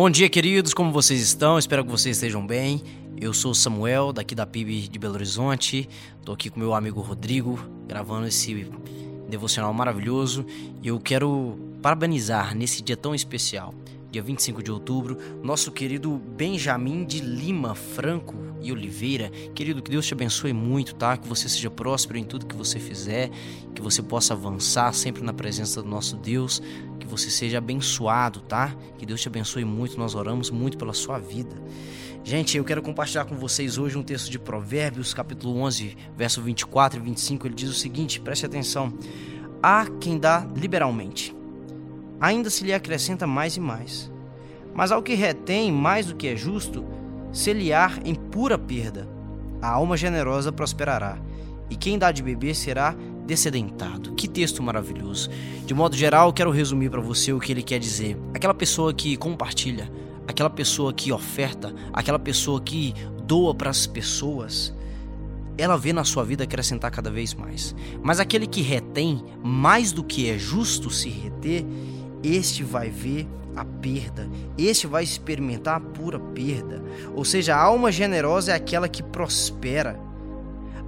Bom dia, queridos, como vocês estão? Espero que vocês estejam bem. Eu sou Samuel, daqui da PIB de Belo Horizonte. Estou aqui com meu amigo Rodrigo, gravando esse devocional maravilhoso. E eu quero parabenizar nesse dia tão especial, dia 25 de outubro, nosso querido Benjamin de Lima Franco e Oliveira. Querido, que Deus te abençoe muito, tá? Que você seja próspero em tudo que você fizer, que você possa avançar sempre na presença do nosso Deus, que você seja abençoado, tá? Que Deus te abençoe muito. Nós oramos muito pela sua vida. Gente, eu quero compartilhar com vocês hoje um texto de Provérbios, capítulo 11, verso 24 e 25. Ele diz o seguinte: preste atenção. Há quem dá liberalmente, ainda se lhe acrescenta mais e mais. Mas ao que retém mais do que é justo, se lhe há em pura perda. A alma generosa prosperará, e quem dá de beber será descedentado. Que texto maravilhoso. De modo geral, quero resumir para você o que ele quer dizer. Aquela pessoa que compartilha, aquela pessoa que oferta, aquela pessoa que doa para as pessoas, ela vê na sua vida acrescentar cada vez mais. Mas aquele que retém mais do que é justo se reter, este vai ver a perda, este vai experimentar a pura perda. Ou seja, a alma generosa é aquela que prospera.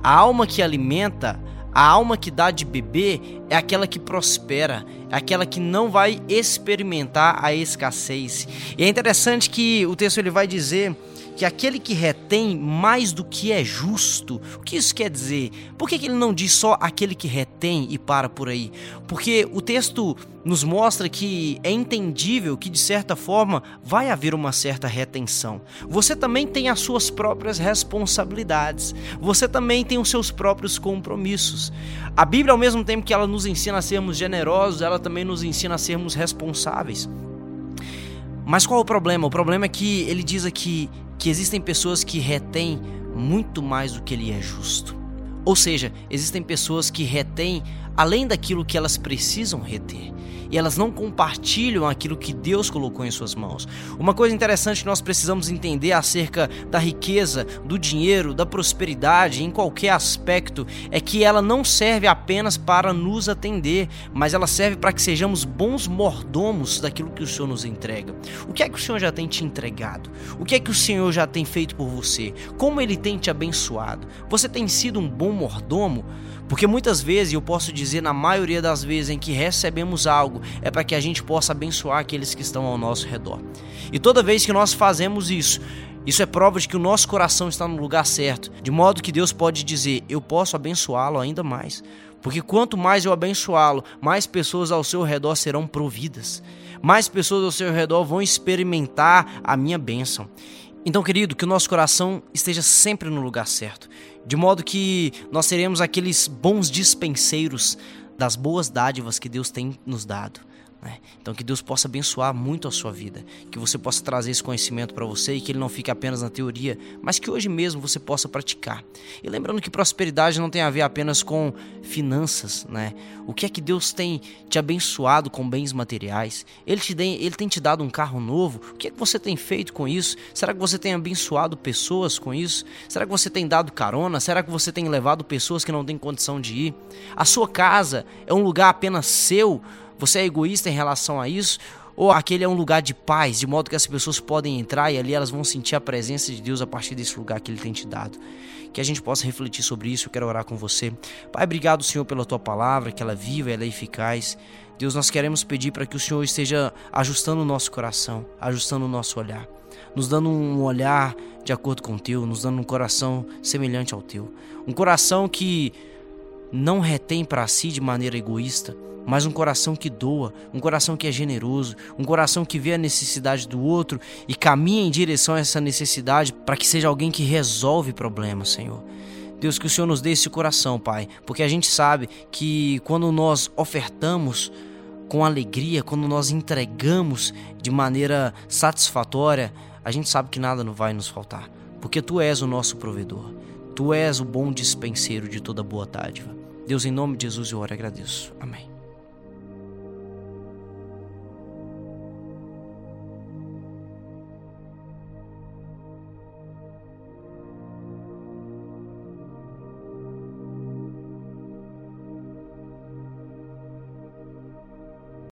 A alma que alimenta, a alma que dá de beber é aquela que prospera, é aquela que não vai experimentar a escassez. E é interessante que o texto ele vai dizer que aquele que retém mais do que é justo. O que isso quer dizer? Por que, ele não diz só aquele que retém e para por aí? Porque o texto nos mostra que é entendível que, de certa forma, vai haver uma certa retenção. Você também tem as suas próprias responsabilidades, você também tem os seus próprios compromissos. A Bíblia, ao mesmo tempo que ela nos ensina a sermos generosos, ela também nos ensina a sermos responsáveis. Mas qual o problema? O problema é que ele diz aqui que existem pessoas que retêm muito mais do que ele é justo. Ou seja, existem pessoas que retêm além daquilo que elas precisam reter e elas não compartilham aquilo que Deus colocou em suas mãos. Uma coisa interessante que nós precisamos entender acerca da riqueza, do dinheiro, da prosperidade, em qualquer aspecto, é que ela não serve apenas para nos atender, mas ela serve para que sejamos bons mordomos daquilo que o Senhor nos entrega. O que é que o Senhor já tem te entregado? O que é que o Senhor já tem feito por você? Como ele tem te abençoado? Você tem sido um bom mordomo? Porque muitas vezes, eu posso dizer na maioria das vezes em que recebemos algo, é para que a gente possa abençoar aqueles que estão ao nosso redor. E toda vez que nós fazemos isso, isso é prova de que o nosso coração está no lugar certo, de modo que Deus pode dizer: Eu posso abençoá-lo ainda mais. Porque quanto mais eu abençoá-lo, mais pessoas ao seu redor serão providas, mais pessoas ao seu redor vão experimentar a minha bênção. Então, querido, que o nosso coração esteja sempre no lugar certo, de modo que nós seremos aqueles bons dispenseiros das boas dádivas que Deus tem nos dado. Né? Então que Deus possa abençoar muito a sua vida, que você possa trazer esse conhecimento para você e que ele não fique apenas na teoria, mas que hoje mesmo você possa praticar. E lembrando que prosperidade não tem a ver apenas com finanças, né? O que é que Deus tem te abençoado com bens materiais? Ele te tem, ele tem te dado um carro novo? O que é que você tem feito com isso? Será que você tem abençoado pessoas com isso? Será que você tem dado carona? Será que você tem levado pessoas que não têm condição de ir? A sua casa é um lugar apenas seu? Você é egoísta em relação a isso? Ou aquele é um lugar de paz, de modo que as pessoas podem entrar e ali elas vão sentir a presença de Deus a partir desse lugar que Ele tem te dado? Que a gente possa refletir sobre isso. Eu quero orar com você. Pai, obrigado, Senhor, pela tua palavra, que ela é viva, ela é eficaz. Deus, nós queremos pedir para que o Senhor esteja ajustando o nosso coração, ajustando o nosso olhar, nos dando um olhar de acordo com o teu, nos dando um coração semelhante ao teu. Um coração que não retém para si de maneira egoísta, mas um coração que doa, um coração que é generoso, um coração que vê a necessidade do outro e caminha em direção a essa necessidade para que seja alguém que resolve problemas, Senhor. Deus, que o Senhor nos dê esse coração, Pai, porque a gente sabe que quando nós ofertamos com alegria, quando nós entregamos de maneira satisfatória, a gente sabe que nada não vai nos faltar, porque Tu és o nosso provedor, Tu és o bom dispenseiro de toda boa dádiva. Deus, em nome de Jesus, eu oro e agradeço. Amém.